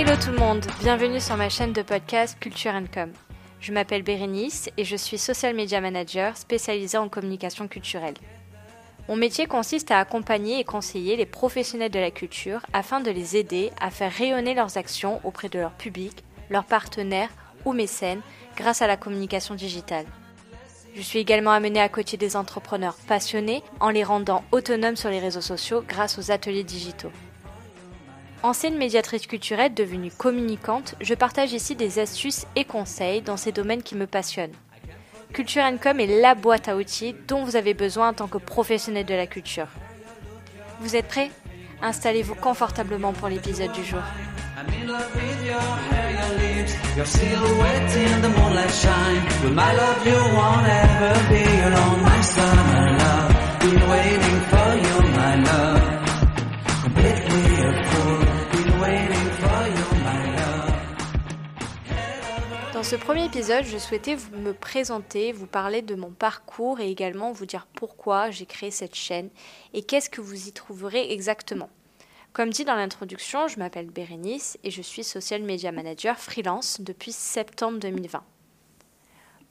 Hello tout le monde, bienvenue sur ma chaîne de podcast Culture Com. Je m'appelle Bérénice et je suis social media manager spécialisée en communication culturelle. Mon métier consiste à accompagner et conseiller les professionnels de la culture afin de les aider à faire rayonner leurs actions auprès de leur public, leurs partenaires ou mécènes grâce à la communication digitale. Je suis également amenée à coacher des entrepreneurs passionnés en les rendant autonomes sur les réseaux sociaux grâce aux ateliers digitaux. Ancienne médiatrice culturelle devenue communicante, je partage ici des astuces et conseils dans ces domaines qui me passionnent. Culture Com est la boîte à outils dont vous avez besoin en tant que professionnel de la culture. Vous êtes prêts? Installez-vous confortablement pour l'épisode du jour. Ce premier épisode, je souhaitais me présenter, vous parler de mon parcours et également vous dire pourquoi j'ai créé cette chaîne et qu'est-ce que vous y trouverez exactement. Comme dit dans l'introduction, je m'appelle Bérénice et je suis social media manager freelance depuis septembre 2020.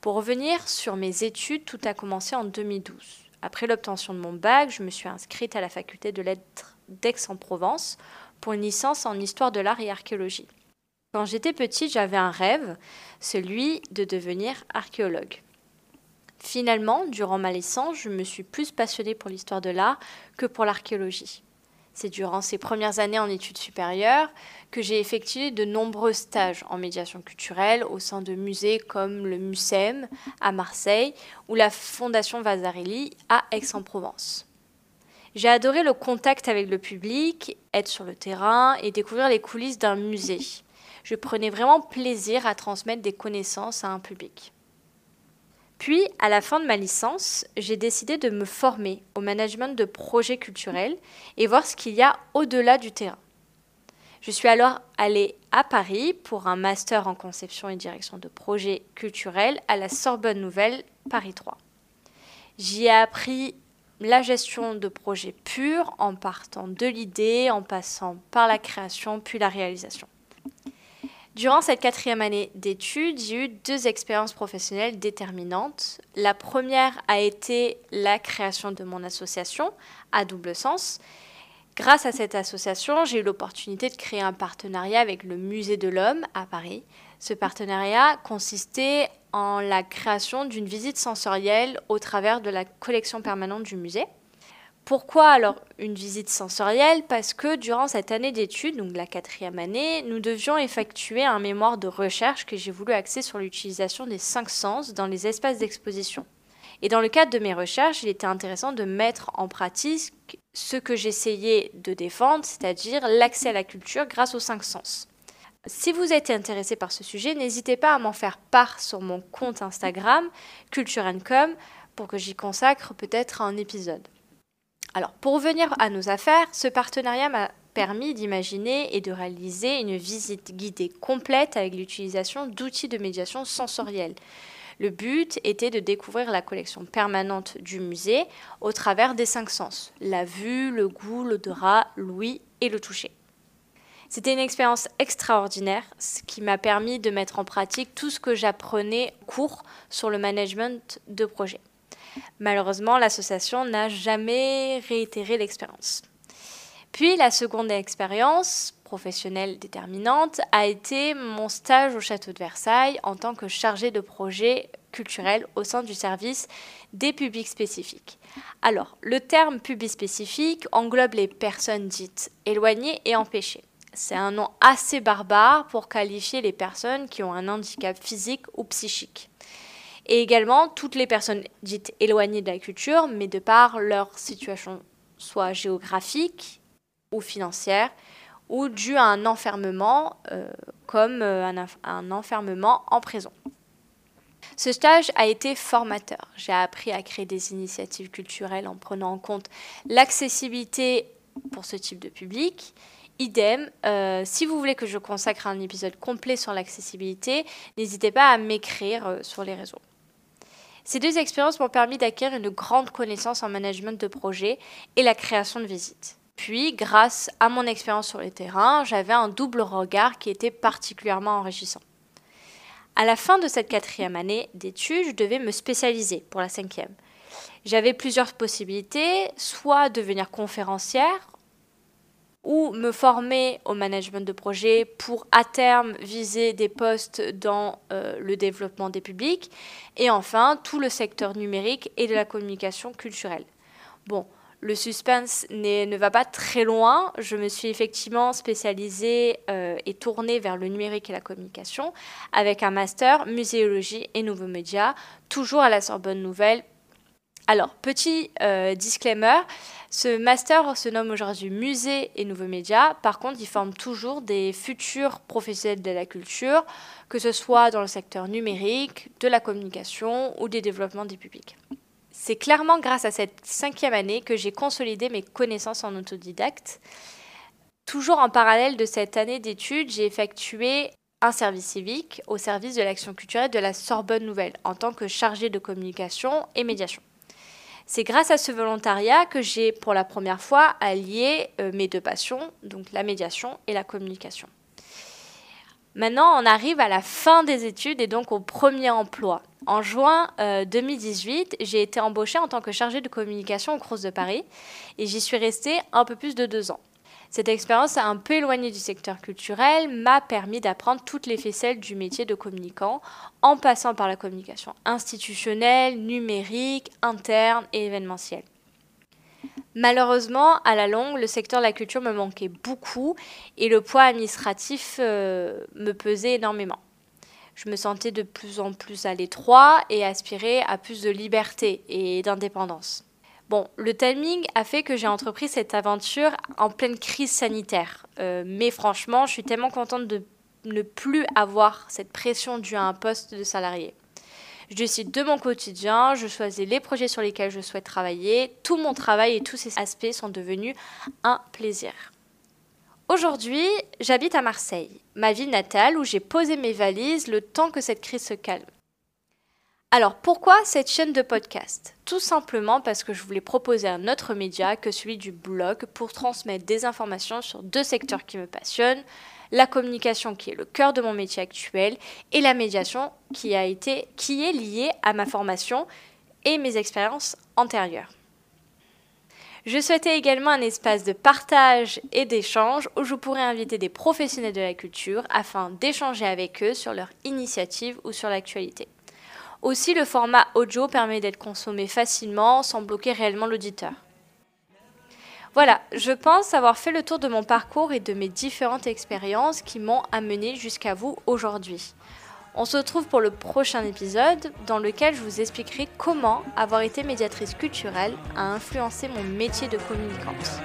Pour revenir sur mes études, tout a commencé en 2012. Après l'obtention de mon bac, je me suis inscrite à la faculté de lettres d'Aix-en-Provence pour une licence en histoire de l'art et archéologie. Quand j'étais petite, j'avais un rêve, celui de devenir archéologue. Finalement, durant ma licence, je me suis plus passionnée pour l'histoire de l'art que pour l'archéologie. C'est durant ces premières années en études supérieures que j'ai effectué de nombreux stages en médiation culturelle au sein de musées comme le MUSEM à Marseille ou la Fondation Vasarely à Aix-en-Provence. J'ai adoré le contact avec le public, être sur le terrain et découvrir les coulisses d'un musée je prenais vraiment plaisir à transmettre des connaissances à un public. Puis, à la fin de ma licence, j'ai décidé de me former au management de projets culturels et voir ce qu'il y a au-delà du terrain. Je suis alors allée à Paris pour un master en conception et direction de projets culturels à la Sorbonne Nouvelle Paris 3. J'y ai appris la gestion de projets purs en partant de l'idée, en passant par la création puis la réalisation. Durant cette quatrième année d'études, j'ai eu deux expériences professionnelles déterminantes. La première a été la création de mon association à double sens. Grâce à cette association, j'ai eu l'opportunité de créer un partenariat avec le Musée de l'Homme à Paris. Ce partenariat consistait en la création d'une visite sensorielle au travers de la collection permanente du musée. Pourquoi alors une visite sensorielle Parce que durant cette année d'études, donc la quatrième année, nous devions effectuer un mémoire de recherche que j'ai voulu axer sur l'utilisation des cinq sens dans les espaces d'exposition. Et dans le cadre de mes recherches, il était intéressant de mettre en pratique ce que j'essayais de défendre, c'est-à-dire l'accès à la culture grâce aux cinq sens. Si vous êtes intéressé par ce sujet, n'hésitez pas à m'en faire part sur mon compte Instagram, Culture Com, pour que j'y consacre peut-être un épisode. Alors, pour revenir à nos affaires, ce partenariat m'a permis d'imaginer et de réaliser une visite guidée complète avec l'utilisation d'outils de médiation sensorielle. Le but était de découvrir la collection permanente du musée au travers des cinq sens la vue, le goût, l'odorat, l'ouïe et le toucher. C'était une expérience extraordinaire, ce qui m'a permis de mettre en pratique tout ce que j'apprenais cours sur le management de projet. Malheureusement, l'association n'a jamais réitéré l'expérience. Puis la seconde expérience professionnelle déterminante a été mon stage au château de Versailles en tant que chargé de projet culturel au sein du service des publics spécifiques. Alors, le terme public spécifique englobe les personnes dites éloignées et empêchées. C'est un nom assez barbare pour qualifier les personnes qui ont un handicap physique ou psychique et également toutes les personnes dites éloignées de la culture, mais de par leur situation soit géographique ou financière, ou due à un enfermement, euh, comme euh, un, enfermement en prison. Ce stage a été formateur. J'ai appris à créer des initiatives culturelles en prenant en compte l'accessibilité pour ce type de public. Idem, euh, si vous voulez que je consacre un épisode complet sur l'accessibilité, n'hésitez pas à m'écrire sur les réseaux. Ces deux expériences m'ont permis d'acquérir une grande connaissance en management de projet et la création de visites. Puis, grâce à mon expérience sur le terrain, j'avais un double regard qui était particulièrement enrichissant. À la fin de cette quatrième année d'études, je devais me spécialiser pour la cinquième. J'avais plusieurs possibilités, soit devenir conférencière ou me former au management de projet pour à terme viser des postes dans euh, le développement des publics et enfin tout le secteur numérique et de la communication culturelle. Bon, le suspense ne va pas très loin. Je me suis effectivement spécialisée euh, et tournée vers le numérique et la communication avec un master muséologie et nouveaux médias, toujours à la Sorbonne Nouvelle. Alors, petit euh, disclaimer, ce master se nomme aujourd'hui musée et nouveaux médias. Par contre, il forme toujours des futurs professionnels de la culture, que ce soit dans le secteur numérique, de la communication ou des développements des publics. C'est clairement grâce à cette cinquième année que j'ai consolidé mes connaissances en autodidacte. Toujours en parallèle de cette année d'études, j'ai effectué un service civique au service de l'action culturelle de la Sorbonne Nouvelle en tant que chargé de communication et médiation. C'est grâce à ce volontariat que j'ai pour la première fois allié euh, mes deux passions, donc la médiation et la communication. Maintenant, on arrive à la fin des études et donc au premier emploi. En juin 2018, euh, j'ai été embauchée en tant que chargée de communication au Crous de Paris et j'y suis restée un peu plus de deux ans. Cette expérience un peu éloignée du secteur culturel m'a permis d'apprendre toutes les ficelles du métier de communicant en passant par la communication institutionnelle, numérique, interne et événementielle. Malheureusement, à la longue, le secteur de la culture me manquait beaucoup et le poids administratif euh, me pesait énormément. Je me sentais de plus en plus à l'étroit et aspirais à plus de liberté et d'indépendance. Bon, le timing a fait que j'ai entrepris cette aventure en pleine crise sanitaire. Euh, mais franchement, je suis tellement contente de ne plus avoir cette pression due à un poste de salarié. Je décide de mon quotidien, je choisis les projets sur lesquels je souhaite travailler. Tout mon travail et tous ces aspects sont devenus un plaisir. Aujourd'hui, j'habite à Marseille, ma ville natale où j'ai posé mes valises le temps que cette crise se calme. Alors pourquoi cette chaîne de podcast? Tout simplement parce que je voulais proposer un autre média que celui du blog pour transmettre des informations sur deux secteurs qui me passionnent, la communication qui est le cœur de mon métier actuel et la médiation qui, est liée à ma formation et mes expériences antérieures. Je souhaitais également un espace de partage et d'échange où je pourrais inviter des professionnels de la culture afin d'échanger avec eux sur leurs initiatives ou sur l'actualité. Aussi, le format audio permet d'être consommé facilement sans bloquer réellement l'auditeur. Voilà, je pense avoir fait le tour de mon parcours et de mes différentes expériences qui m'ont amené jusqu'à vous aujourd'hui. On se retrouve pour le prochain épisode dans lequel je vous expliquerai comment avoir été médiatrice culturelle a influencé mon métier de communicante.